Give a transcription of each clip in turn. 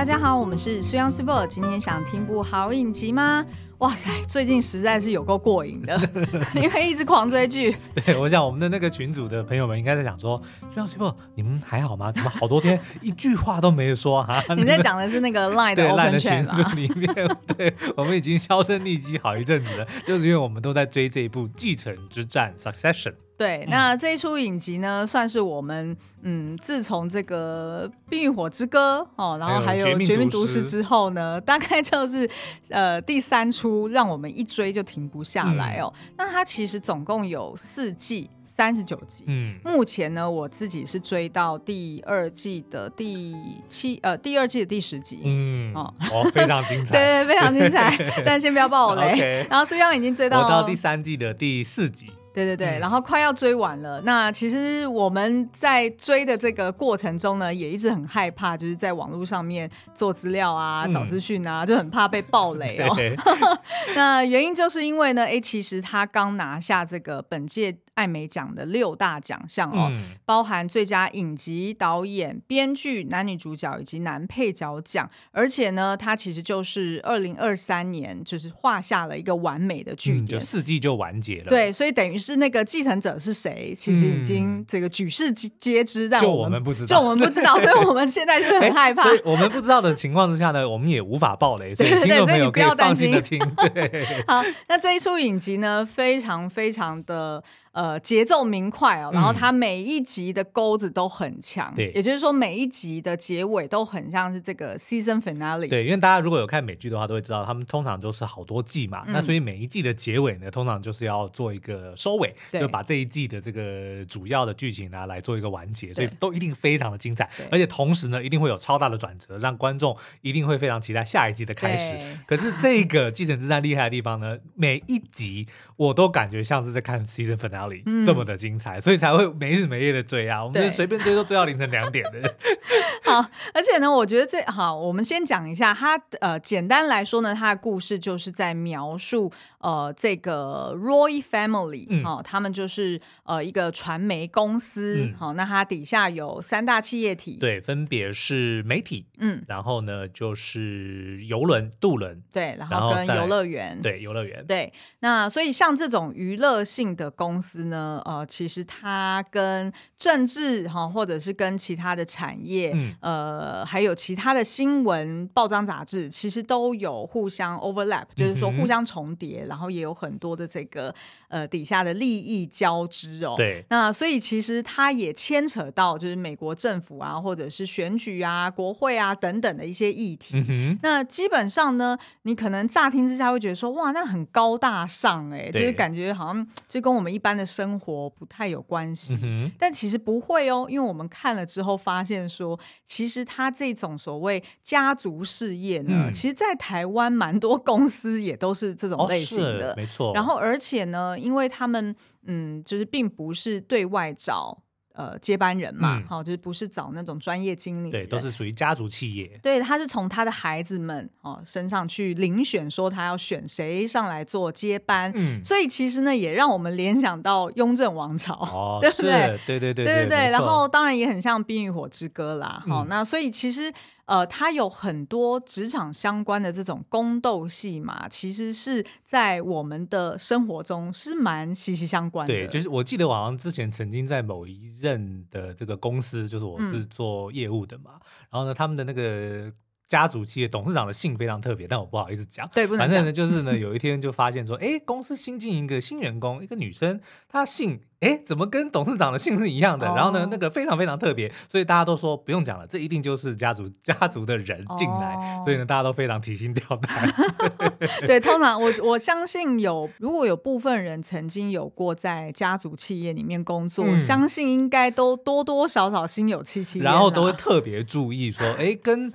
大家好，我们是苏阳苏博今天想听部好影集吗？哇塞，最近实在是有够过瘾的，因为一直狂追剧。对，我想我们的那个群组的朋友们应该在想说，虽央 Super，你们还好吗？怎么好多天一句话都没有说哈？你在讲的是那个 Line 的 Open 群组里面，对，我们已经销声匿迹好一阵子了，就是因为我们都在追这一部《继承之战》Succession。对，那这一出影集呢，算是我们嗯，自从这个《冰与火之歌》哦，然后还有《绝命毒师》之后呢，大概就是呃第三出，让我们一追就停不下来哦。嗯、那它其实总共有四季，三十九集。嗯，目前呢，我自己是追到第二季的第七呃第二季的第十集。嗯，哦，哦，非常精彩，对对，非常精彩。但先不要爆我雷。然后苏央已经追到我到第三季的第四集。对对对，然后快要追完了。嗯、那其实我们在追的这个过程中呢，也一直很害怕，就是在网络上面做资料啊、找资讯啊，嗯、就很怕被暴雷哦。对 那原因就是因为呢，哎，其实他刚拿下这个本届。艾美奖的六大奖项哦，嗯、包含最佳影集、导演、编剧、男女主角以及男配角奖。而且呢，它其实就是二零二三年，就是画下了一个完美的句点，四季就完结了。对，所以等于是那个继承者是谁，其实已经这个举世皆知，但我们不知道，就我们不知道，所以我们现在是很害怕。所以我们不知道的情况之下呢，我们也无法爆雷，所以听众朋友可以放心的听。对，好，那这一出影集呢，非常非常的。呃，节奏明快哦，然后它每一集的钩子都很强，对、嗯，也就是说每一集的结尾都很像是这个 season finale。对，因为大家如果有看美剧的话，都会知道他们通常都是好多季嘛，嗯、那所以每一季的结尾呢，通常就是要做一个收尾，对就把这一季的这个主要的剧情呢来做一个完结，所以都一定非常的精彩，而且同时呢，一定会有超大的转折，让观众一定会非常期待下一季的开始。可是这个继承之战厉害的地方呢，每一集我都感觉像是在看 season finale。嗯、这么的精彩，所以才会没日没夜的追啊！我们是随便追都追到凌晨两点的。好，而且呢，我觉得这好，我们先讲一下它。呃，简单来说呢，它的故事就是在描述呃这个 Roy Family，嗯、哦，他们就是呃一个传媒公司，好、嗯哦，那它底下有三大企业体，对，分别是媒体，嗯，然后呢就是游轮、渡轮，对，然后跟游乐园，对，游乐园，对。那所以像这种娱乐性的公司呢，呃，其实它跟政治哈，或者是跟其他的产业，嗯、呃，还有其他的新闻报章杂志，其实都有互相 overlap，就是说互相重叠，嗯、然后也有很多的这个呃底下的利益交织哦。对。那所以其实它也牵扯到就是美国政府啊，或者是选举啊、国会啊等等的一些议题。那基本上呢，你可能乍听之下会觉得说，哇，那很高大上哎、就是感觉好像就跟我们一般的生活不太有关系。嗯、但其实不会哦，因为我们看了之后发现说，其实他这种所谓家族事业呢，嗯、其实，在台湾蛮多公司也都是这种类型的，哦、没错。然后，而且呢，因为他们嗯，就是并不是对外找。呃，接班人嘛，好、嗯，就是不是找那种专业经理，对，都是属于家族企业。对，他是从他的孩子们哦身上去遴选，说他要选谁上来做接班。嗯，所以其实呢，也让我们联想到雍正王朝，哦，对不对？对对对对对对。然后当然也很像《冰与火之歌》啦，好、嗯，那所以其实。呃，它有很多职场相关的这种宫斗戏嘛，其实是在我们的生活中是蛮息息相关的。对，就是我记得我好像之前曾经在某一任的这个公司，就是我是做业务的嘛，嗯、然后呢，他们的那个。家族企业董事长的姓非常特别，但我不好意思讲。对，不能讲。反正呢，就是呢，有一天就发现说，哎，公司新进一个新员工，一个女生，她姓，哎，怎么跟董事长的姓是一样的？哦、然后呢，那个非常非常特别，所以大家都说不用讲了，这一定就是家族 家族的人进来，哦、所以呢，大家都非常提心吊胆。对，通常我我相信有，如果有部分人曾经有过在家族企业里面工作，嗯、相信应该都多多少少心有戚戚，然后都会特别注意说，哎，跟。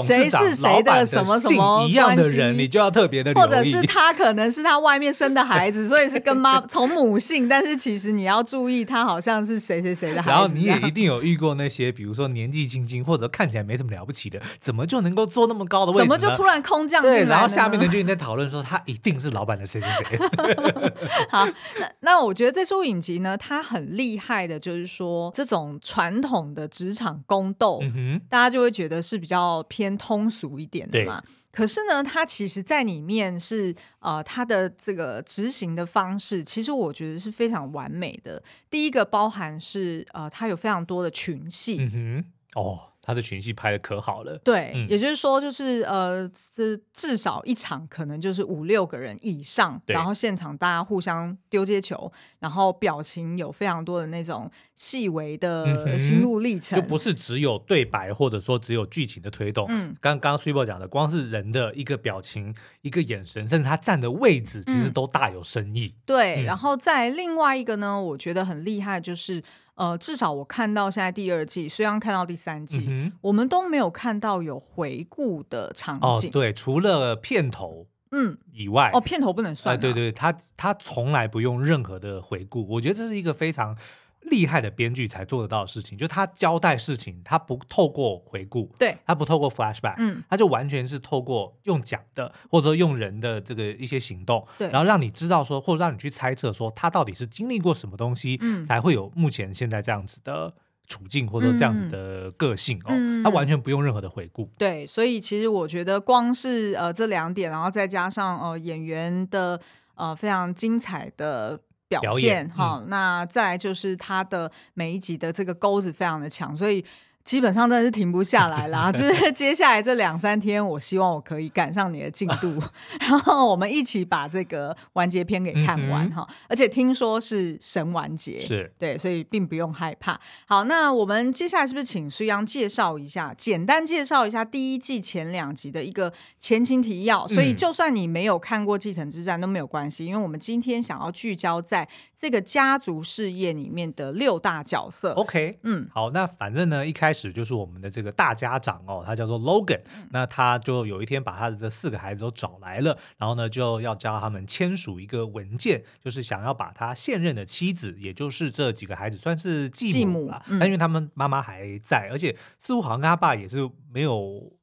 谁是谁的什么什么一样的人，你就要特别的留意。或者是他可能是他外面生的孩子，所以是跟妈 从母姓，但是其实你要注意，他好像是谁谁谁的孩子。然后你也一定有遇过那些，比如说年纪轻轻或者看起来没什么了不起的，怎么就能够坐那么高的位置？怎么就突然空降进来？然后下面的就在讨论说他一定是老板的谁谁谁。好，那那我觉得这出影集呢，它很厉害的，就是说这种传统的职场宫斗，嗯、哼大家就会觉得是比较偏。偏通俗一点的嘛。可是呢，它其实在里面是呃，它的这个执行的方式，其实我觉得是非常完美的。第一个包含是呃，它有非常多的群戏。嗯哼，哦。他的群戏拍的可好了，对，嗯、也就是说，就是呃，这至少一场可能就是五六个人以上，然后现场大家互相丢接球，然后表情有非常多的那种细微的心路历程，嗯、就不是只有对白，或者说只有剧情的推动。嗯，刚刚 Super 讲的，光是人的一个表情、一个眼神，甚至他站的位置，其实都大有深意。嗯、对，嗯、然后在另外一个呢，我觉得很厉害就是。呃，至少我看到现在第二季，虽然看到第三季，嗯、我们都没有看到有回顾的场景。哦，对，除了片头，嗯以外，哦，片头不能算、啊。对对，他他从来不用任何的回顾，我觉得这是一个非常。厉害的编剧才做得到的事情，就他交代事情，他不透过回顾，对，他不透过 flashback，嗯，他就完全是透过用讲的，或者说用人的这个一些行动，对，然后让你知道说，或者让你去猜测说，他到底是经历过什么东西，嗯，才会有目前现在这样子的处境，或者说这样子的个性哦，嗯，他完全不用任何的回顾，对，所以其实我觉得光是呃这两点，然后再加上呃演员的呃非常精彩的。表现哈，嗯、那再来就是他的每一集的这个钩子非常的强，所以。基本上真的是停不下来啦，就是接下来这两三天，我希望我可以赶上你的进度，然后我们一起把这个完结篇给看完哈。而且听说是神完结，是对，所以并不用害怕。好，那我们接下来是不是请苏央介绍一下，简单介绍一下第一季前两集的一个前情提要？所以就算你没有看过《继承之战》都没有关系，因为我们今天想要聚焦在这个家族事业里面的六大角色。OK，嗯，好，那反正呢，一开始。就是我们的这个大家长哦，他叫做 Logan，那他就有一天把他的这四个孩子都找来了，然后呢就要教他们签署一个文件，就是想要把他现任的妻子，也就是这几个孩子算是继母吧，但因为他们妈妈还在，而且似乎好像跟他爸也是没有。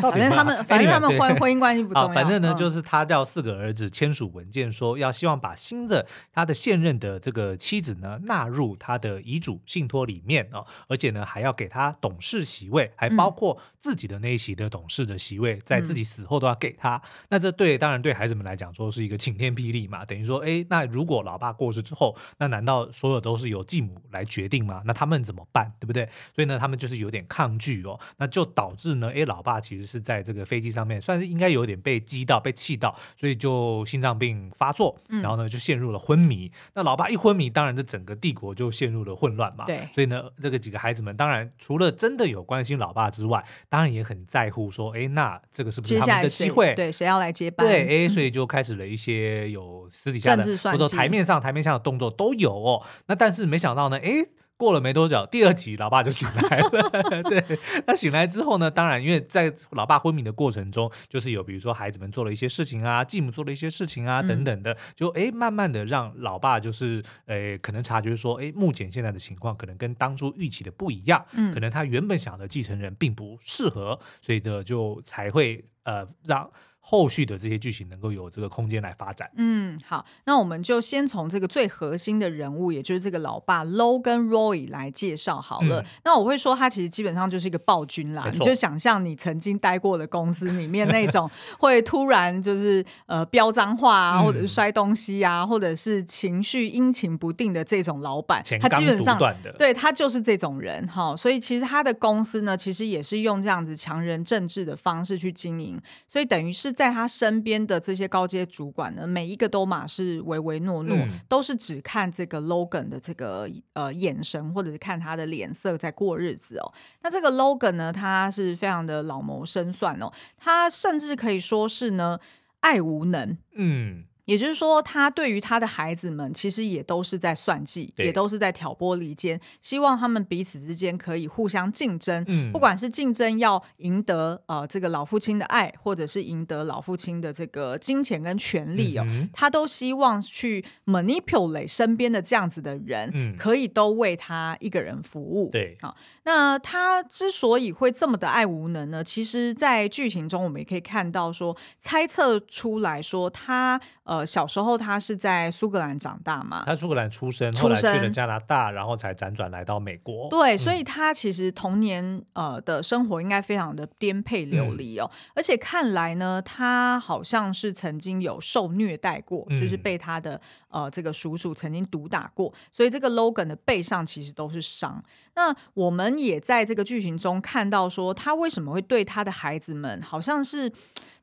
反正他们，反正他们婚婚姻关系不重要。反正呢，就是他叫四个儿子签署文件，说要希望把新的他的现任的这个妻子呢纳入他的遗嘱信托里面哦，而且呢还要给他董事席位，还包括自己的那一席的董事的席位，在自己死后都要给他。那这对当然对孩子们来讲说是一个晴天霹雳嘛，等于说，哎，那如果老爸过世之后，那难道所有都是由继母来决定吗？那他们怎么办？对不对？所以呢，他们就是有点抗拒哦，那就导致呢，哎，老爸。其实是在这个飞机上面，算是应该有点被激到、被气到，所以就心脏病发作，然后呢就陷入了昏迷。嗯、那老爸一昏迷，当然这整个帝国就陷入了混乱嘛。对，所以呢，这个几个孩子们当然除了真的有关心老爸之外，当然也很在乎说，哎，那这个是不是他们的机会？对，谁要来接班？对，哎，所以就开始了一些有私底下的，或者台面上、台面下的动作都有哦。那但是没想到呢，哎。过了没多久，第二集老爸就醒来了。对，那醒来之后呢，当然因为在老爸昏迷的过程中，就是有比如说孩子们做了一些事情啊，继母做了一些事情啊等等的，就哎慢慢的让老爸就是诶可能察觉说，哎目前现在的情况可能跟当初预期的不一样，嗯，可能他原本想的继承人并不适合，所以呢就才会呃让。后续的这些剧情能够有这个空间来发展。嗯，好，那我们就先从这个最核心的人物，也就是这个老爸 Low 跟 Roy 来介绍好了。嗯、那我会说，他其实基本上就是一个暴君啦。你就想象你曾经待过的公司里面那种 会突然就是呃飙脏话啊，或者是摔东西啊，或者是情绪阴晴不定的这种老板，他基本上对他就是这种人哈。所以其实他的公司呢，其实也是用这样子强人政治的方式去经营，所以等于是。在他身边的这些高阶主管呢，每一个都马是唯唯诺诺，嗯、都是只看这个 Logan 的这个呃眼神，或者是看他的脸色在过日子哦。那这个 Logan 呢，他是非常的老谋深算哦，他甚至可以说是呢爱无能，嗯。也就是说，他对于他的孩子们，其实也都是在算计，也都是在挑拨离间，希望他们彼此之间可以互相竞争。嗯，不管是竞争要赢得呃这个老父亲的爱，或者是赢得老父亲的这个金钱跟权利哦，嗯、他都希望去 manipulate 身边的这样子的人，嗯、可以都为他一个人服务。对，好，那他之所以会这么的爱无能呢？其实，在剧情中我们也可以看到说，猜测出来说他呃。呃，小时候他是在苏格兰长大嘛，他苏格兰出生，后来去了加拿大，然后才辗转来到美国。对，嗯、所以他其实童年呃的生活应该非常的颠沛流离哦，嗯、而且看来呢，他好像是曾经有受虐待过，嗯、就是被他的呃这个叔叔曾经毒打过，所以这个 Logan 的背上其实都是伤。那我们也在这个剧情中看到说，他为什么会对他的孩子们好像是。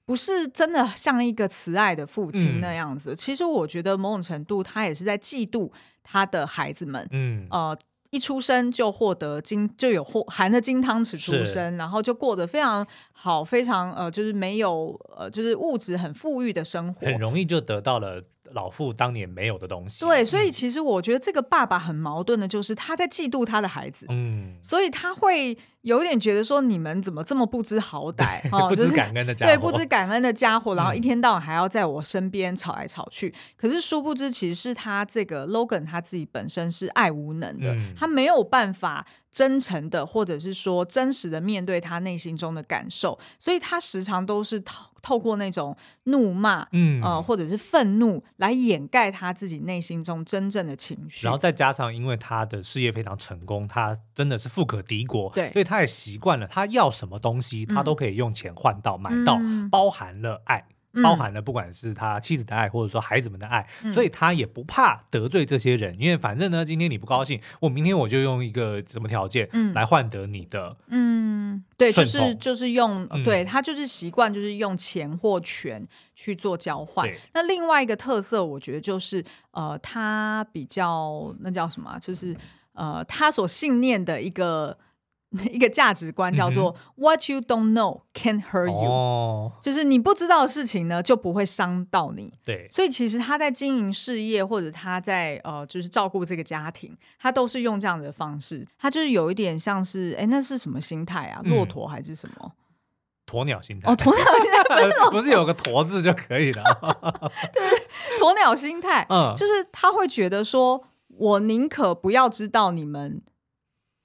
不是真的像一个慈爱的父亲那样子。嗯、其实我觉得某种程度，他也是在嫉妒他的孩子们。嗯，呃，一出生就获得金，就有获含着金汤匙出生，然后就过得非常好，非常呃，就是没有呃，就是物质很富裕的生活，很容易就得到了老父当年没有的东西。对，所以其实我觉得这个爸爸很矛盾的，就是他在嫉妒他的孩子。嗯，所以他会。有点觉得说，你们怎么这么不知好歹，不知感恩的家伙，对，不知感恩的家伙，然后一天到晚还要在我身边吵来吵去。嗯、可是殊不知，其实是他这个 Logan 他自己本身是爱无能的，嗯、他没有办法真诚的，或者是说真实的面对他内心中的感受，所以他时常都是透透过那种怒骂，嗯呃，或者是愤怒来掩盖他自己内心中真正的情绪。然后再加上，因为他的事业非常成功，他真的是富可敌国，对，所以他。也习惯了，他要什么东西，他都可以用钱换到、买到，嗯、包含了爱，嗯、包含了不管是他妻子的爱，或者说孩子们的爱，嗯、所以他也不怕得罪这些人，因为反正呢，今天你不高兴，我明天我就用一个什么条件来换得你的，嗯，对，就是就是用，嗯、对他就是习惯，就是用钱或权去做交换。那另外一个特色，我觉得就是呃，他比较那叫什么，就是呃，他所信念的一个。一个价值观叫做 “What you don't know can't hurt you”，、哦、就是你不知道的事情呢，就不会伤到你。对，所以其实他在经营事业，或者他在呃，就是照顾这个家庭，他都是用这样的方式。他就是有一点像是，哎，那是什么心态啊？骆驼还是什么？鸵鸟心态。哦，鸵鸟心态 不是有个“驼”字就可以了？对，鸵鸟心态，嗯，就是他会觉得说，我宁可不要知道你们。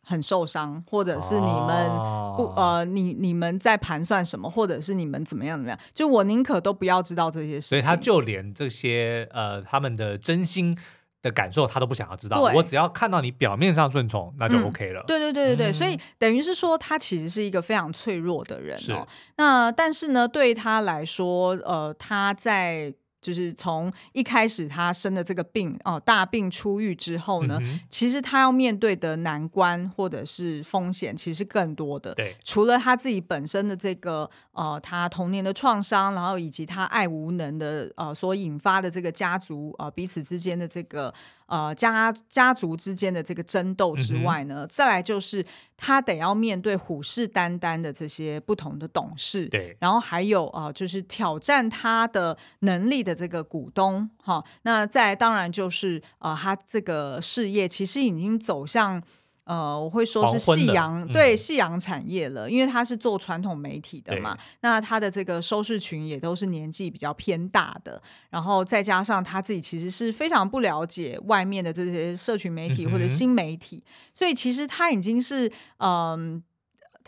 很受伤，或者是你们不、哦、呃，你你们在盘算什么，或者是你们怎么样怎么样？就我宁可都不要知道这些事情。所以他就连这些呃，他们的真心的感受，他都不想要知道。我只要看到你表面上顺从，那就 OK 了。嗯、对对对对对，嗯、所以等于是说，他其实是一个非常脆弱的人哦。是那但是呢，对他来说，呃，他在。就是从一开始他生的这个病哦，大病初愈之后呢，嗯、其实他要面对的难关或者是风险其实更多的。对，除了他自己本身的这个呃，他童年的创伤，然后以及他爱无能的呃所引发的这个家族呃彼此之间的这个。呃，家家族之间的这个争斗之外呢，嗯、再来就是他得要面对虎视眈眈的这些不同的董事，对，然后还有呃，就是挑战他的能力的这个股东，哈，那再来当然就是呃，他这个事业其实已经走向。呃，我会说是夕阳，嗯、对夕阳产业了，因为他是做传统媒体的嘛，那他的这个收视群也都是年纪比较偏大的，然后再加上他自己其实是非常不了解外面的这些社群媒体或者新媒体，嗯、所以其实他已经是嗯。呃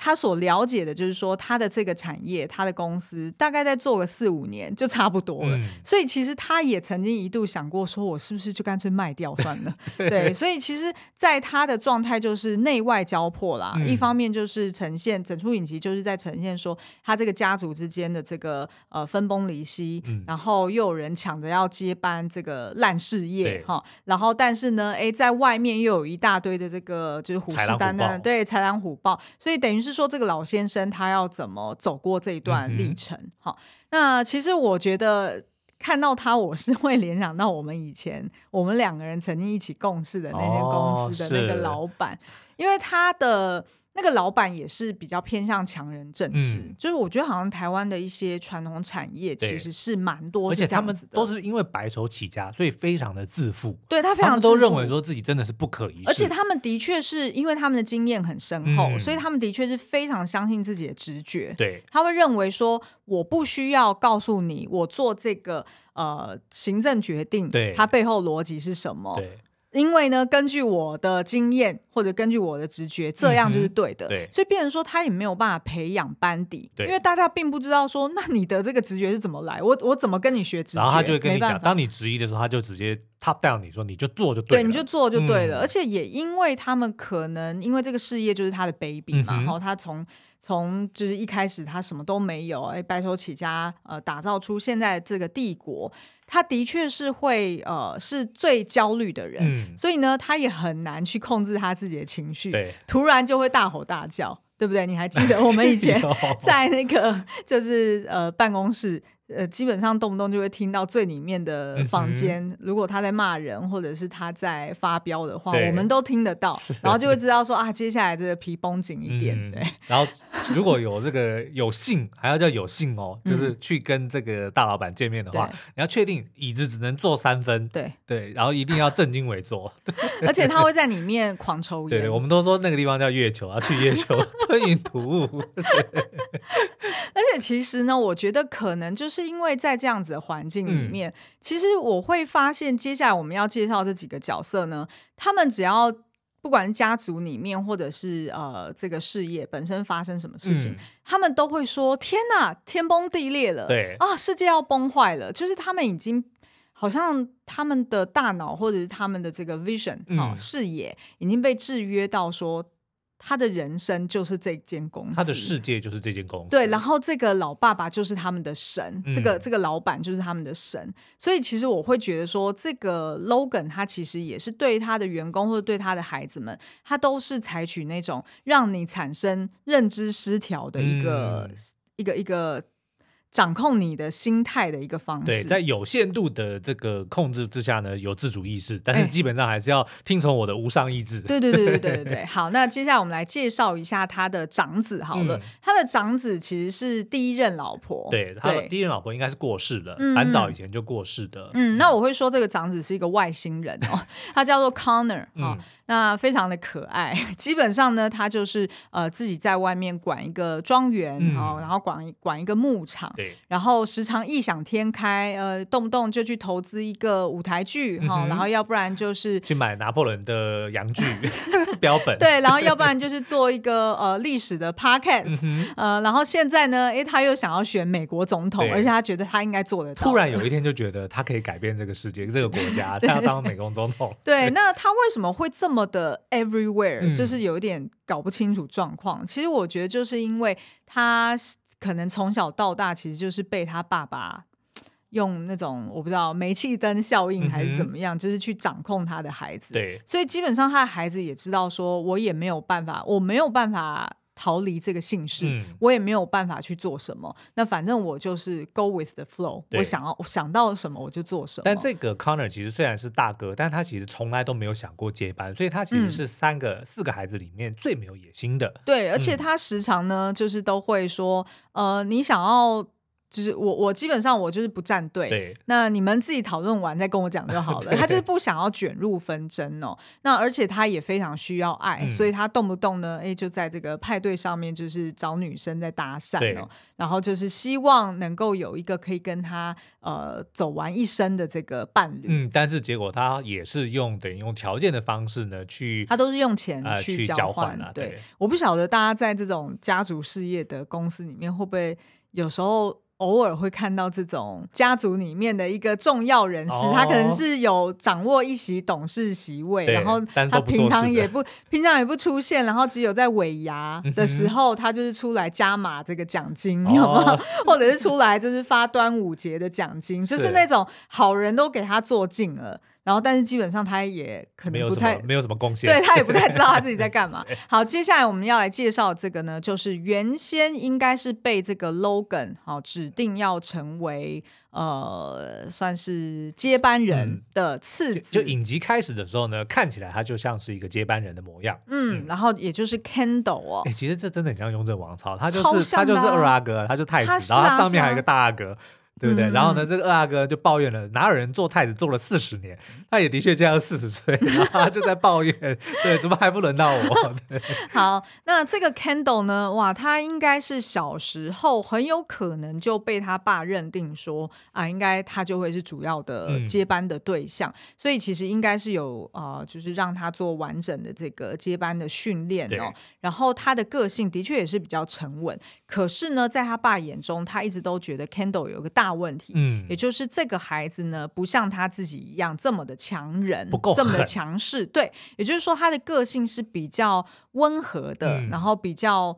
他所了解的就是说，他的这个产业，他的公司大概在做个四五年就差不多了。嗯、所以其实他也曾经一度想过，说我是不是就干脆卖掉算了？对，所以其实，在他的状态就是内外交迫啦。嗯、一方面就是呈现整出影集，就是在呈现说他这个家族之间的这个呃分崩离析，嗯、然后又有人抢着要接班这个烂事业哈对。然后但是呢，哎，在外面又有一大堆的这个就是虎视眈眈，对，豺狼虎豹，所以等于是。是说这个老先生他要怎么走过这一段历程？好、那其实我觉得看到他，我是会联想到我们以前我们两个人曾经一起共事的那间公司的那个老板，哦、因为他的。那个老板也是比较偏向强人政治，嗯、就是我觉得好像台湾的一些传统产业其实是蛮多，而且他们都是因为白手起家，所以非常的自负。对他非常，都认为说自己真的是不可一世。而且他们的确是因为他们的经验很深厚，嗯、所以他们的确是非常相信自己的直觉。对，他会认为说，我不需要告诉你，我做这个呃行政决定，对，它背后逻辑是什么。对。因为呢，根据我的经验或者根据我的直觉，这样就是对的。嗯、对，所以变成说他也没有办法培养班底，因为大家并不知道说，那你的这个直觉是怎么来？我我怎么跟你学直觉？然后他就会跟你讲，当你质疑的时候，他就直接 top down 你说，你就做就对了，对，你就做就对了。嗯、而且也因为他们可能因为这个事业就是他的 baby 嘛，嗯、然后他从从就是一开始他什么都没有，哎，白手起家，呃，打造出现在这个帝国。他的确是会呃是最焦虑的人，嗯、所以呢，他也很难去控制他自己的情绪，突然就会大吼大叫，对不对？你还记得我们以前 在那个就是呃办公室。呃，基本上动不动就会听到最里面的房间，嗯、如果他在骂人或者是他在发飙的话，我们都听得到，然后就会知道说啊，接下来这个皮绷紧一点。嗯、对，然后如果有这个有幸，还要叫有幸哦，就是去跟这个大老板见面的话，嗯、你要确定椅子只能坐三分，对对，然后一定要正襟危坐，而且他会在里面狂抽烟。对，我们都说那个地方叫月球啊，去月球 吞云吐雾。而且其实呢，我觉得可能就是。是因为在这样子的环境里面，嗯、其实我会发现，接下来我们要介绍这几个角色呢，他们只要不管是家族里面，或者是呃这个事业本身发生什么事情，嗯、他们都会说：“天哪，天崩地裂了！对啊，世界要崩坏了！”就是他们已经好像他们的大脑或者是他们的这个 vision 啊、嗯、视野已经被制约到说。他的人生就是这间公司，他的世界就是这间公司。对，然后这个老爸爸就是他们的神，嗯、这个这个老板就是他们的神。所以其实我会觉得说，这个 Logan 他其实也是对他的员工或者对他的孩子们，他都是采取那种让你产生认知失调的一个、嗯、一个一个。掌控你的心态的一个方式，对，在有限度的这个控制之下呢，有自主意识，但是基本上还是要听从我的无上意志。对对对对对对对。好，那接下来我们来介绍一下他的长子好了。嗯、他的长子其实是第一任老婆，对，他的第一任老婆应该是过世了，很早以前就过世的。嗯，那我会说这个长子是一个外星人哦，他叫做 Connor 啊、嗯哦，那非常的可爱。基本上呢，他就是呃自己在外面管一个庄园、嗯、哦，然后管管一个牧场。对然后时常异想天开，呃，动不动就去投资一个舞台剧哈，嗯、然后要不然就是去买拿破仑的洋剧 标本，对，然后要不然就是做一个呃历史的 podcast，、嗯、呃，然后现在呢，哎，他又想要选美国总统，而且他觉得他应该做得到。突然有一天就觉得他可以改变这个世界，这个国家，他要当美国总统。对，对，那他为什么会这么的 everywhere？、嗯、就是有一点搞不清楚状况。其实我觉得就是因为他。可能从小到大，其实就是被他爸爸用那种我不知道煤气灯效应还是怎么样，嗯、就是去掌控他的孩子。对，所以基本上他的孩子也知道，说我也没有办法，我没有办法。逃离这个姓氏，嗯、我也没有办法去做什么。那反正我就是 go with the flow，我想要我想到什么我就做什么。但这个 Connor 其实虽然是大哥，但他其实从来都没有想过接班，所以他其实是三个、嗯、四个孩子里面最没有野心的。对，而且他时常呢，就是都会说，呃，你想要。就是我，我基本上我就是不站队。对，那你们自己讨论完再跟我讲就好了。他就是不想要卷入纷争哦。那而且他也非常需要爱，嗯、所以他动不动呢，哎，就在这个派对上面就是找女生在搭讪哦。然后就是希望能够有一个可以跟他呃走完一生的这个伴侣。嗯，但是结果他也是用等于用条件的方式呢去，他都是用钱去交换对我不晓得大家在这种家族事业的公司里面会不会有时候。偶尔会看到这种家族里面的一个重要人士，哦、他可能是有掌握一席董事席位，然后他平常也不，不平常也不出现，然后只有在尾牙的时候，嗯、他就是出来加码这个奖金，有没有？哦、或者是出来就是发端午节的奖金，是就是那种好人都给他做尽了。然后，但是基本上他也可能不太没有什么贡献，对他也不太知道他自己在干嘛。好，接下来我们要来介绍这个呢，就是原先应该是被这个 Logan 好指定要成为呃算是接班人的次子。就影集开始的时候呢，看起来他就像是一个接班人的模样。嗯，然后也就是 Kendall 哦，哎，其实这真的很像雍正王朝，他就是他就是二阿哥，他就太子，然后他上面还有一个大阿哥。对不对？嗯、然后呢，这个二阿哥就抱怨了，哪有人做太子做了四十年？他也的确这样四十岁，然后他就在抱怨，对，怎么还不轮到我？好，那这个 Kendall 呢？哇，他应该是小时候很有可能就被他爸认定说啊，应该他就会是主要的接班的对象，嗯、所以其实应该是有呃，就是让他做完整的这个接班的训练哦。然后他的个性的确也是比较沉稳，可是呢，在他爸眼中，他一直都觉得 Kendall 有个大问题，嗯，也就是这个孩子呢，不像他自己一样这么的强人，不够这么的强势，对，也就是说他的个性是比较温和的，嗯、然后比较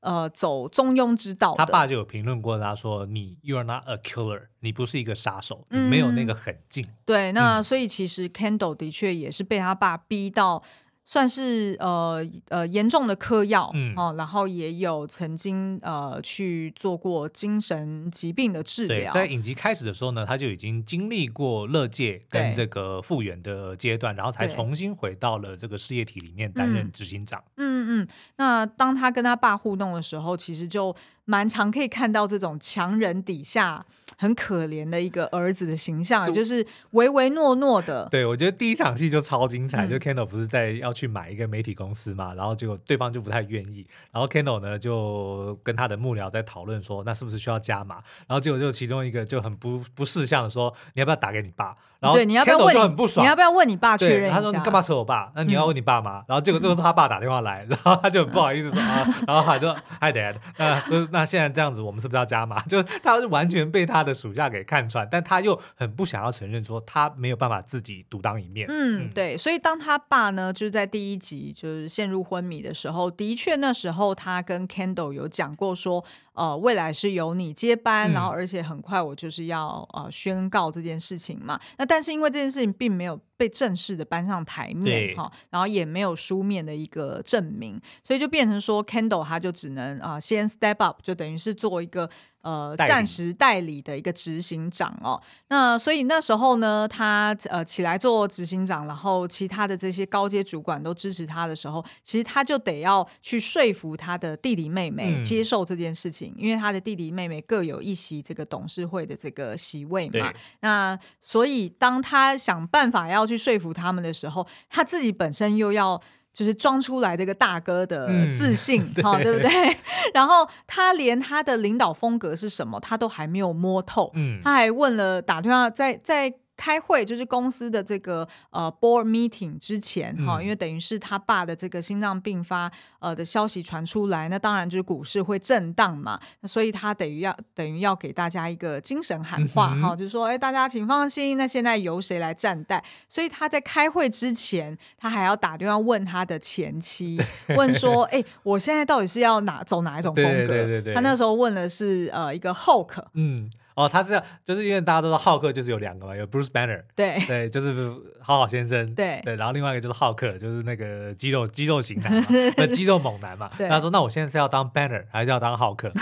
呃走中庸之道。他爸就有评论过，他说：“你 You are not a killer，你不是一个杀手，你没有那个狠劲。嗯”对，那所以其实 Kendall 的确也是被他爸逼到。算是呃呃严重的嗑药，嗯哦，然后也有曾经呃去做过精神疾病的治疗。在影集开始的时候呢，他就已经经历过乐界跟这个复原的阶段，然后才重新回到了这个事业体里面担任执行长。嗯嗯，那当他跟他爸互动的时候，其实就蛮常可以看到这种强人底下。很可怜的一个儿子的形象，就是唯唯诺诺的。对，我觉得第一场戏就超精彩，嗯、就 Kendall 不是在要去买一个媒体公司嘛，然后结果对方就不太愿意，然后 Kendall 呢就跟他的幕僚在讨论说，那是不是需要加码？然后结果就其中一个就很不不识相的说，你要不要打给你爸？然后对，你要不要问你？很不爽，你要不要问你爸确认一下？他说：“你干嘛扯我爸？那你要问你爸吗？”嗯、然后结果这个是他爸打电话来，然后他就很不好意思说 啊，然后他就 Hi Dad，那那现在这样子，我们是不是要加码？就他是完全被他的属下给看穿，但他又很不想要承认说他没有办法自己独当一面。嗯，嗯对。所以当他爸呢，就是在第一集就是陷入昏迷的时候，的确那时候他跟 Kendall 有讲过说。呃，未来是由你接班，然后而且很快我就是要呃宣告这件事情嘛。那但是因为这件事情并没有被正式的搬上台面哈然后也没有书面的一个证明，所以就变成说 Kendall 他就只能啊、呃、先 step up，就等于是做一个。呃，暂时代理的一个执行长哦，那所以那时候呢，他呃起来做执行长，然后其他的这些高阶主管都支持他的时候，其实他就得要去说服他的弟弟妹妹接受这件事情，嗯、因为他的弟弟妹妹各有一席这个董事会的这个席位嘛。那所以当他想办法要去说服他们的时候，他自己本身又要。就是装出来这个大哥的自信，哈、嗯，对不对？然后他连他的领导风格是什么，他都还没有摸透。嗯，他还问了，打电话在在。开会就是公司的这个呃 board meeting 之前哈，嗯、因为等于是他爸的这个心脏病发呃的消息传出来，那当然就是股市会震荡嘛，那所以他等于要等于要给大家一个精神喊话哈、就是说哎大家请放心，那现在由谁来站代？所以他在开会之前，他还要打电话问他的前妻，问说哎我现在到底是要哪走哪一种风格？对对对对对，他那时候问的是呃一个 Hulk，嗯。哦，他是就是因为大家都知道浩克就是有两个嘛，有 Bruce Banner，对对，就是好好先生，对对，然后另外一个就是浩克，就是那个肌肉肌肉型男嘛，那肌肉猛男嘛。对他说：“那我现在是要当 Banner 还是要当浩克？”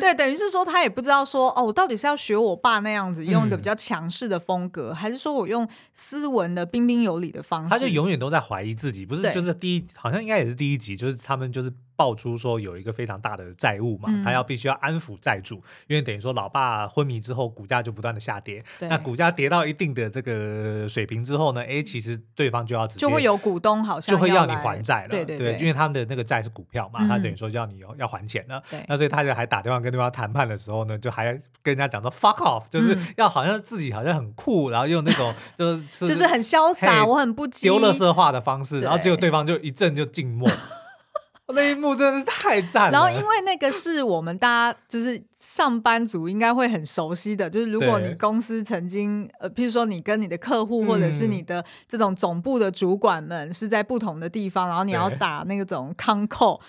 对，等于是说他也不知道说哦，我到底是要学我爸那样子用一个比较强势的风格，嗯、还是说我用斯文的彬彬有礼的方式？他就永远都在怀疑自己，不是？就是第一，好像应该也是第一集，就是他们就是。爆出说有一个非常大的债务嘛，嗯、他要必须要安抚债主，因为等于说老爸昏迷之后，股价就不断的下跌。对那股价跌到一定的这个水平之后呢，哎，其实对方就要直接就会有股东好像就会要你还债了。对对对，对，因为他们的那个债是股票嘛，嗯、他等于说要你要还钱了。对那所以他就还打电话跟对方谈判的时候呢，就还跟人家讲说 fuck off，就是要好像自己好像很酷，然后用那种 就是就是很潇洒，我很不羁丢垃圾话的方式，然后结果对方就一阵就静默。那一幕真的是太赞了。然后，因为那个是我们大家就是上班族应该会很熟悉的，就是如果你公司曾经呃，譬如说你跟你的客户或者是你的这种总部的主管们是在不同的地方，然后你要打那种 con-call。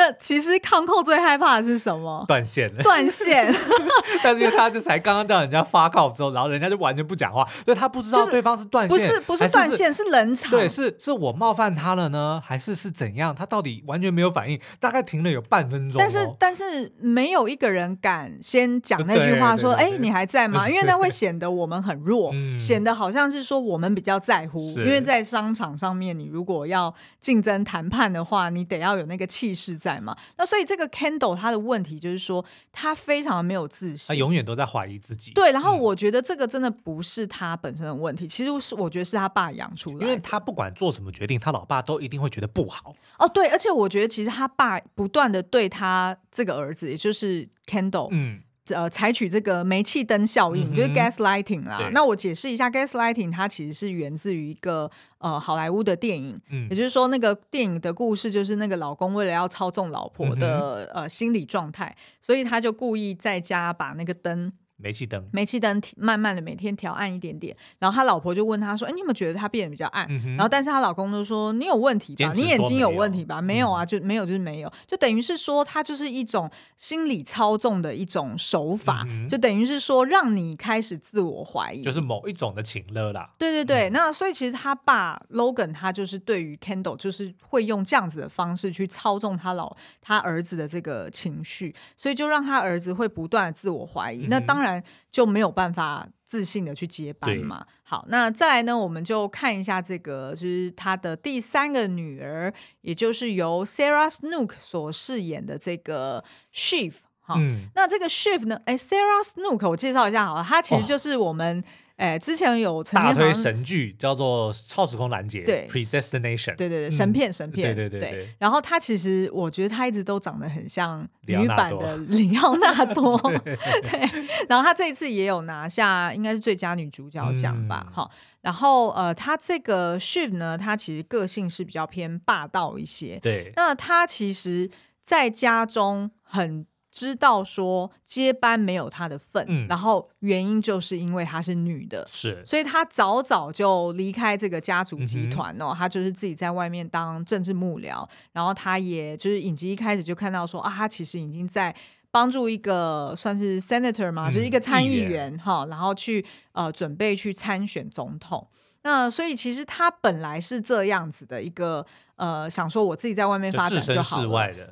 那其实康扣最害怕的是什么？断线。断线。但是他就才刚刚叫人家发告之后，然后人家就完全不讲话，所以他不知道对方是断线，就是、不是不是断线，是，是冷场。对，是是我冒犯他了呢，还是是怎样？他到底完全没有反应，大概停了有半分钟、哦。但是但是没有一个人敢先讲那句话说：“哎，你还在吗？”因为那会显得我们很弱，显得好像是说我们比较在乎。因为在商场上面，你如果要竞争谈判的话，你得要有那个气势在。在嘛。那所以这个 Kendall 他的问题就是说，他非常的没有自信，他永远都在怀疑自己。对，然后我觉得这个真的不是他本身的问题，嗯、其实是我觉得是他爸养出来的，因为他不管做什么决定，他老爸都一定会觉得不好。哦，对，而且我觉得其实他爸不断的对他这个儿子，也就是 Kendall，嗯。呃，采取这个煤气灯效应，嗯、就是 gaslighting 啦。那我解释一下，gaslighting 它其实是源自于一个呃好莱坞的电影，嗯、也就是说，那个电影的故事就是那个老公为了要操纵老婆的、嗯、呃心理状态，所以他就故意在家把那个灯。煤气灯，煤气灯慢慢的每天调暗一点点，然后他老婆就问他说：“哎，你有没有觉得他变得比较暗？”嗯、然后，但是她老公就说：“你有问题吧？你眼睛有问题吧？没有啊，就没有就是没有，就等于是说，他就是一种心理操纵的一种手法，嗯、就等于是说让你开始自我怀疑，就是某一种的情勒啦。对对对，嗯、那所以其实他爸 Logan 他就是对于 Kendall 就是会用这样子的方式去操纵他老他儿子的这个情绪，所以就让他儿子会不断的自我怀疑。嗯、那当然就没有。有办法自信的去接班嘛？好，那再来呢？我们就看一下这个，就是他的第三个女儿，也就是由 Sarah Snook 所饰演的这个 s h i f 好，嗯、那这个 Shiv 呢？哎，Sarah Snook，我介绍一下好了，她其实就是我们。哦哎，之前有曾经大推神剧叫做《超时空拦截》，对，Predestination，对对对，神片神片，对对对。然后他其实，我觉得他一直都长得很像女版的里奥纳多，对。然后他这一次也有拿下，应该是最佳女主角奖吧？好，然后呃，他这个 Shiv 呢，他其实个性是比较偏霸道一些，对。那他其实，在家中很。知道说接班没有她的份，嗯、然后原因就是因为她是女的，是，所以她早早就离开这个家族集团哦，她、嗯、就是自己在外面当政治幕僚，然后她也就是影集一开始就看到说啊，她其实已经在帮助一个算是 senator 嘛，嗯、就是一个参议员哈，然后去呃准备去参选总统。那所以其实他本来是这样子的一个呃，想说我自己在外面发展就好了，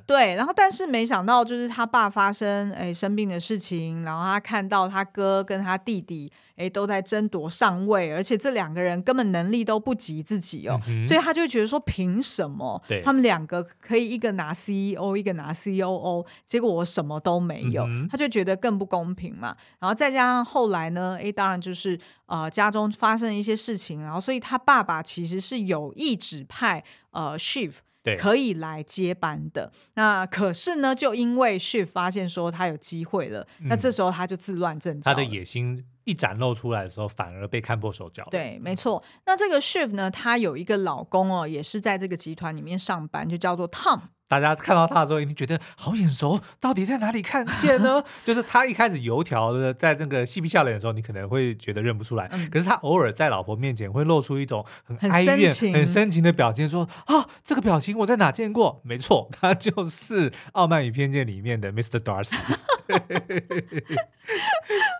对。然后但是没想到就是他爸发生哎生病的事情，然后他看到他哥跟他弟弟哎都在争夺上位，而且这两个人根本能力都不及自己哦，嗯、所以他就会觉得说凭什么他们两个可以一个拿 CEO 一个拿 COO，结果我什么都没有，嗯、他就觉得更不公平嘛。然后再加上后来呢，哎当然就是呃家中发生一些事情。然后，所以他爸爸其实是有意指派呃，Shift 可以来接班的。那可是呢，就因为 Shiv 发现说他有机会了，嗯、那这时候他就自乱阵脚。他的野心一展露出来的时候，反而被看破手脚。对，没错。那这个 Shiv 呢，他有一个老公哦，也是在这个集团里面上班，就叫做 Tom。大家看到他的时候，一定觉得好眼熟，到底在哪里看见呢？就是他一开始油条的，在那个嬉皮笑脸的时候，你可能会觉得认不出来。嗯、可是他偶尔在老婆面前会露出一种很哀怨、很深情，很深情的表情，说：“啊，这个表情我在哪见过？”没错，他就是《傲慢与偏见》里面的 Mr. Darcy。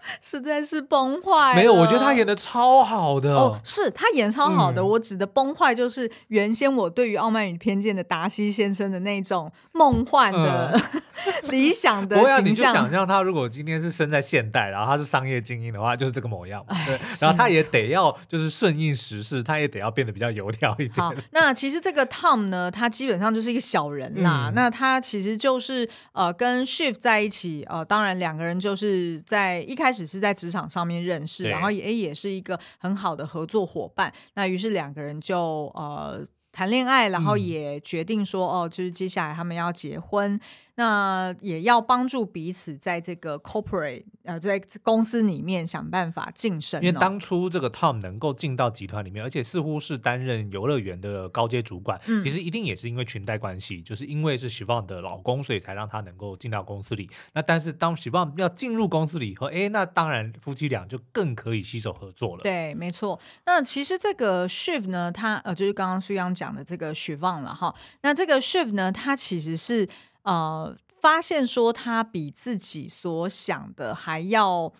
实在是崩坏。没有，我觉得他演的超好的。哦，是他演超好的。嗯、我指的崩坏，就是原先我对于《傲慢与偏见》的达西先生的那种梦幻的、嗯、理想的形象。你就想象他如果今天是生在现代，然后他是商业精英的话，就是这个模样。对，然后他也得要就是顺应时势，他也得要变得比较油条一点。好，那其实这个 Tom 呢，他基本上就是一个小人啦。嗯、那他其实就是呃跟 Shift 在一起，呃，当然两个人就是在一开始。是在职场上面认识，然后也也是一个很好的合作伙伴。那于是两个人就呃谈恋爱，然后也决定说、嗯、哦，就是接下来他们要结婚。那也要帮助彼此在这个 corporate 呃，在公司里面想办法晋升。因为当初这个 Tom 能够进到集团里面，而且似乎是担任游乐园的高阶主管，嗯、其实一定也是因为裙带关系，就是因为是 Siobhan 的老公，所以才让他能够进到公司里。那但是当 Siobhan 要进入公司里以后，哎，那当然夫妻俩就更可以携手合作了。对，没错。那其实这个 Shiv 呢，他呃，就是刚刚苏央讲的这个 Siobhan 了哈。那这个 Shiv 呢，他其实是。呃，发现说他比自己所想的还要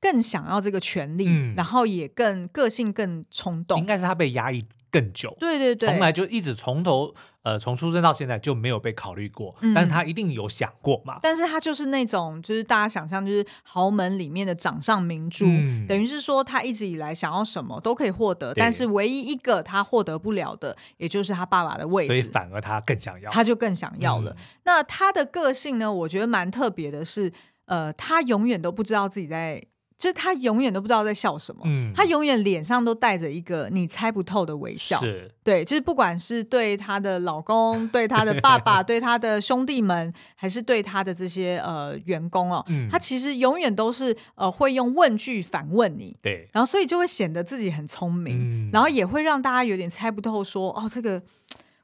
更想要这个权利，嗯、然后也更个性更冲动，应该是他被压抑更久。对对对，从来就一直从头呃从出生到现在就没有被考虑过，嗯、但是他一定有想过嘛。但是他就是那种就是大家想象就是豪门里面的掌上明珠，嗯、等于是说他一直以来想要什么都可以获得，但是唯一一个他获得不了的，也就是他爸爸的位置，所以反而他更想要，他就更想要了。嗯、那他的个性呢？我觉得蛮特别的是，呃，他永远都不知道自己在。就是他永远都不知道在笑什么，嗯，他永远脸上都带着一个你猜不透的微笑，是。对，就是不管是对他的老公、对他的爸爸、对他的兄弟们，还是对他的这些呃员工哦，嗯，他其实永远都是呃会用问句反问你，对，然后所以就会显得自己很聪明，嗯，然后也会让大家有点猜不透说，说哦这个。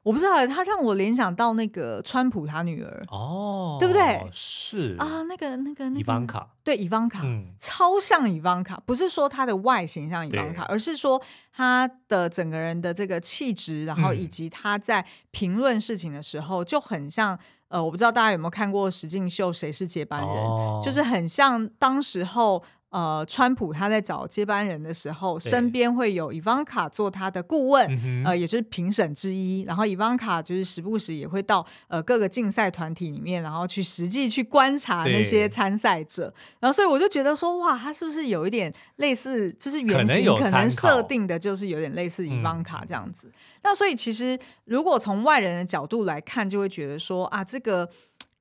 我不知道，他让我联想到那个川普他女儿。哦，对不对？是。啊，那个那个那个。伊凡卡，对伊凡卡，嗯，超像伊凡卡，不是说他的外形像伊凡卡，而是说他的整个人的这个气质，然后以及他在评论事情的时候，就很像。呃，我不知道大家有没有看过实境秀《谁是接班人》，哦，就是很像当时候。呃，川普他在找接班人的时候，身边会有伊凡卡做他的顾问，嗯、呃，也就是评审之一。然后伊凡卡就是时不时也会到呃各个竞赛团体里面，然后去实际去观察那些参赛者。然后所以我就觉得说，哇，他是不是有一点类似，就是原型可能设定的就是有点类似伊凡卡这样子。嗯、那所以其实如果从外人的角度来看，就会觉得说啊，这个。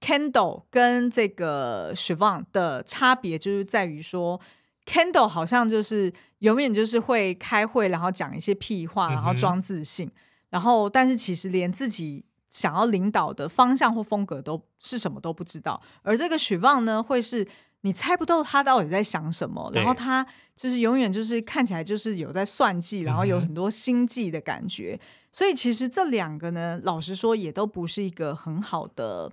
Kendall 跟这个 Siobhan 的差别就是在于说，Kendall 好像就是永远就是会开会，然后讲一些屁话，然后装自信，嗯、然后但是其实连自己想要领导的方向或风格都是什么都不知道。而这个 Siobhan 呢，会是你猜不透他到底在想什么，然后他就是永远就是看起来就是有在算计，然后有很多心计的感觉。嗯、所以其实这两个呢，老实说也都不是一个很好的。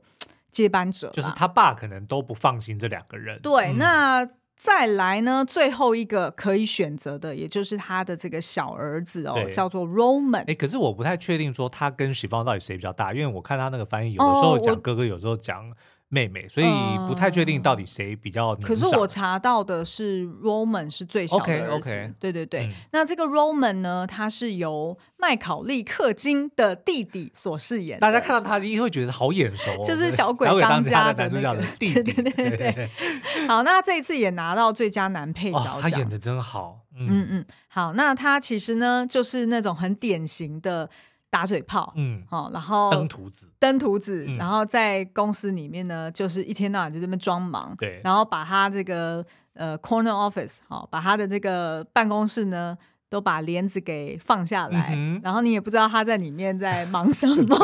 接班者就是他爸，可能都不放心这两个人。对，嗯、那再来呢？最后一个可以选择的，也就是他的这个小儿子哦，叫做 Roman。哎，可是我不太确定说他跟许芳到底谁比较大，因为我看他那个翻译，有的时候讲哥哥，有时候讲。妹妹，所以不太确定到底谁比较年长。可是我查到的是 Roman 是最小的儿子。OK OK，对对对。嗯、那这个 Roman 呢，他是由麦考利·克金的弟弟所饰演。大家看到他一定会觉得好眼熟，就是小鬼当家的男主角的弟弟。对对对对。好，那他这一次也拿到最佳男配角奖。哦，他演的真好。嗯嗯嗯。好，那他其实呢，就是那种很典型的。打嘴炮，嗯，好，然后登徒子，登徒子，然后在公司里面呢，就是一天到晚就这边装忙，对，然后把他这个呃 corner office，好，把他的这个办公室呢，都把帘子给放下来，嗯、然后你也不知道他在里面在忙什么，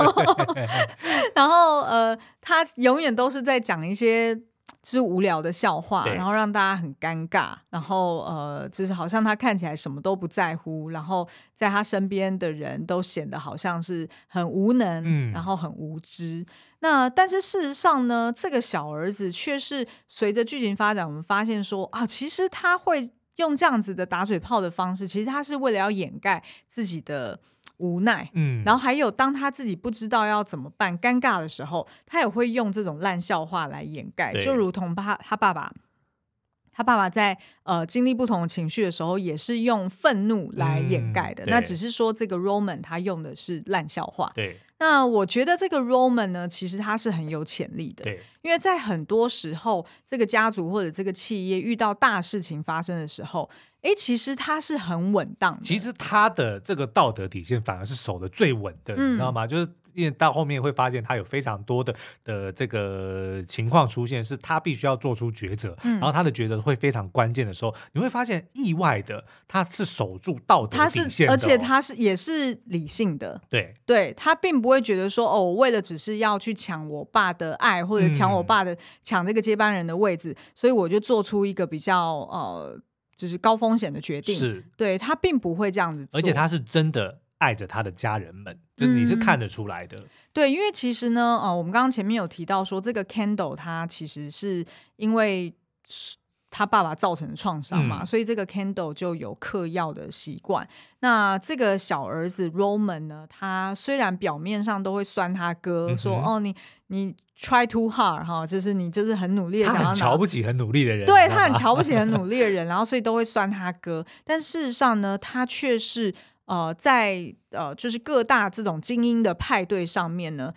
然后呃，他永远都是在讲一些。是无聊的笑话，然后让大家很尴尬，然后呃，就是好像他看起来什么都不在乎，然后在他身边的人都显得好像是很无能，嗯、然后很无知。那但是事实上呢，这个小儿子却是随着剧情发展，我们发现说啊，其实他会用这样子的打嘴炮的方式，其实他是为了要掩盖自己的。无奈，嗯，然后还有当他自己不知道要怎么办、尴尬的时候，他也会用这种烂笑话来掩盖，就如同他他爸爸，他爸爸在呃经历不同的情绪的时候，也是用愤怒来掩盖的。嗯、那只是说这个 Roman 他用的是烂笑话，对。那我觉得这个 Roman 呢，其实他是很有潜力的，对，因为在很多时候，这个家族或者这个企业遇到大事情发生的时候。哎，其实他是很稳当的。其实他的这个道德底线反而是守得最稳的，嗯、你知道吗？就是因为到后面会发现他有非常多的的这个情况出现，是他必须要做出抉择，嗯、然后他的抉择会非常关键的时候，你会发现意外的他是守住道德底线的、哦，而且他是也是理性的。对，对他并不会觉得说哦，我为了只是要去抢我爸的爱，或者抢我爸的、嗯、抢这个接班人的位置，所以我就做出一个比较呃。就是高风险的决定，是对他并不会这样子做，而且他是真的爱着他的家人们，就你是看得出来的。嗯、对，因为其实呢，呃，我们刚刚前面有提到说，这个 Kendall 他其实是因为他爸爸造成的创伤嘛，嗯、所以这个 Kendall 就有嗑药的习惯。那这个小儿子 Roman 呢，他虽然表面上都会酸他哥，嗯、说哦，你你。Try too hard 哈，就是你就是很努力的想要，他很瞧不起很努力的人，对，他很瞧不起很 努力的人，然后所以都会酸他哥。但事实上呢，他却是呃，在呃，就是各大这种精英的派对上面呢，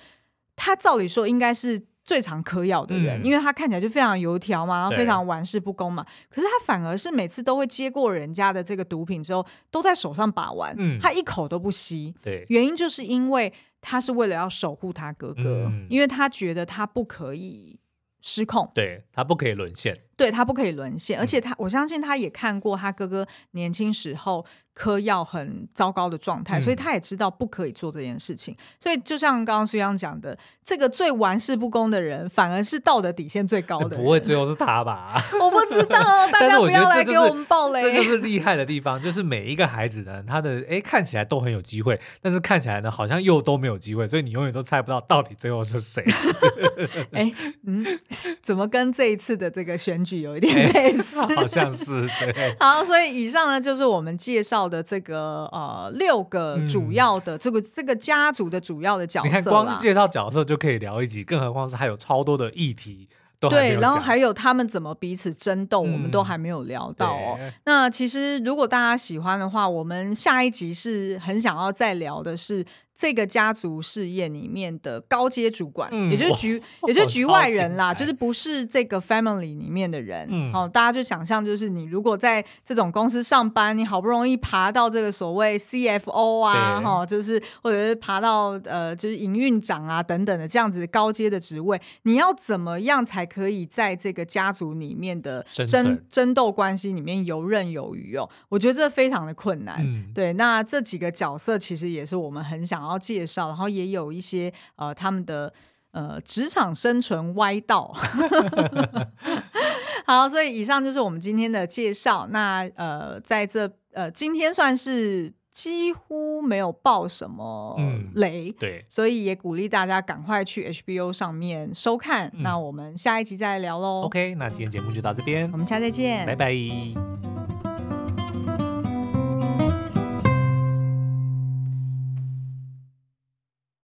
他照理说应该是最常嗑药的人，嗯、因为他看起来就非常油条嘛，然后非常玩世不恭嘛。可是他反而是每次都会接过人家的这个毒品之后，都在手上把玩，嗯、他一口都不吸。对，原因就是因为他是为了要守护他哥哥，嗯、因为他觉得他不可以失控，对，他不可以沦陷，对，他不可以沦陷，而且他、嗯、我相信他也看过他哥哥年轻时候。嗑药很糟糕的状态，所以他也知道不可以做这件事情。嗯、所以就像刚刚苏央讲的，这个最玩世不恭的人，反而是道德底线最高的人。不会最后是他吧？我不知道，大家不要来给我们爆雷。这就是厉害的地方，就是每一个孩子呢，他的哎看起来都很有机会，但是看起来呢好像又都没有机会，所以你永远都猜不到到底最后是谁。哎，嗯，怎么跟这一次的这个选举有一点类似？好像是对。好，所以以上呢就是我们介绍。的这个呃六个主要的这个、嗯、这个家族的主要的角色，你看光是介绍角色就可以聊一集，更何况是还有超多的议题。对，然后还有他们怎么彼此争斗，嗯、我们都还没有聊到哦。那其实如果大家喜欢的话，我们下一集是很想要再聊的是。这个家族事业里面的高阶主管，嗯、也就是局，也就是局外人啦，就是不是这个 family 里面的人。嗯，哦，大家就想象，就是你如果在这种公司上班，你好不容易爬到这个所谓 CFO 啊，哈对，就是或者是爬到呃，就是营运长啊等等的这样子高阶的职位，你要怎么样才可以在这个家族里面的争争争斗关系里面游刃有余哦？我觉得这非常的困难。嗯、对，那这几个角色其实也是我们很想。然后介绍，然后也有一些呃他们的呃职场生存歪道。好，所以以上就是我们今天的介绍。那呃在这呃今天算是几乎没有爆什么雷，嗯、对，所以也鼓励大家赶快去 HBO 上面收看。嗯、那我们下一集再聊喽。OK，那今天节目就到这边，我们下次再见，拜拜。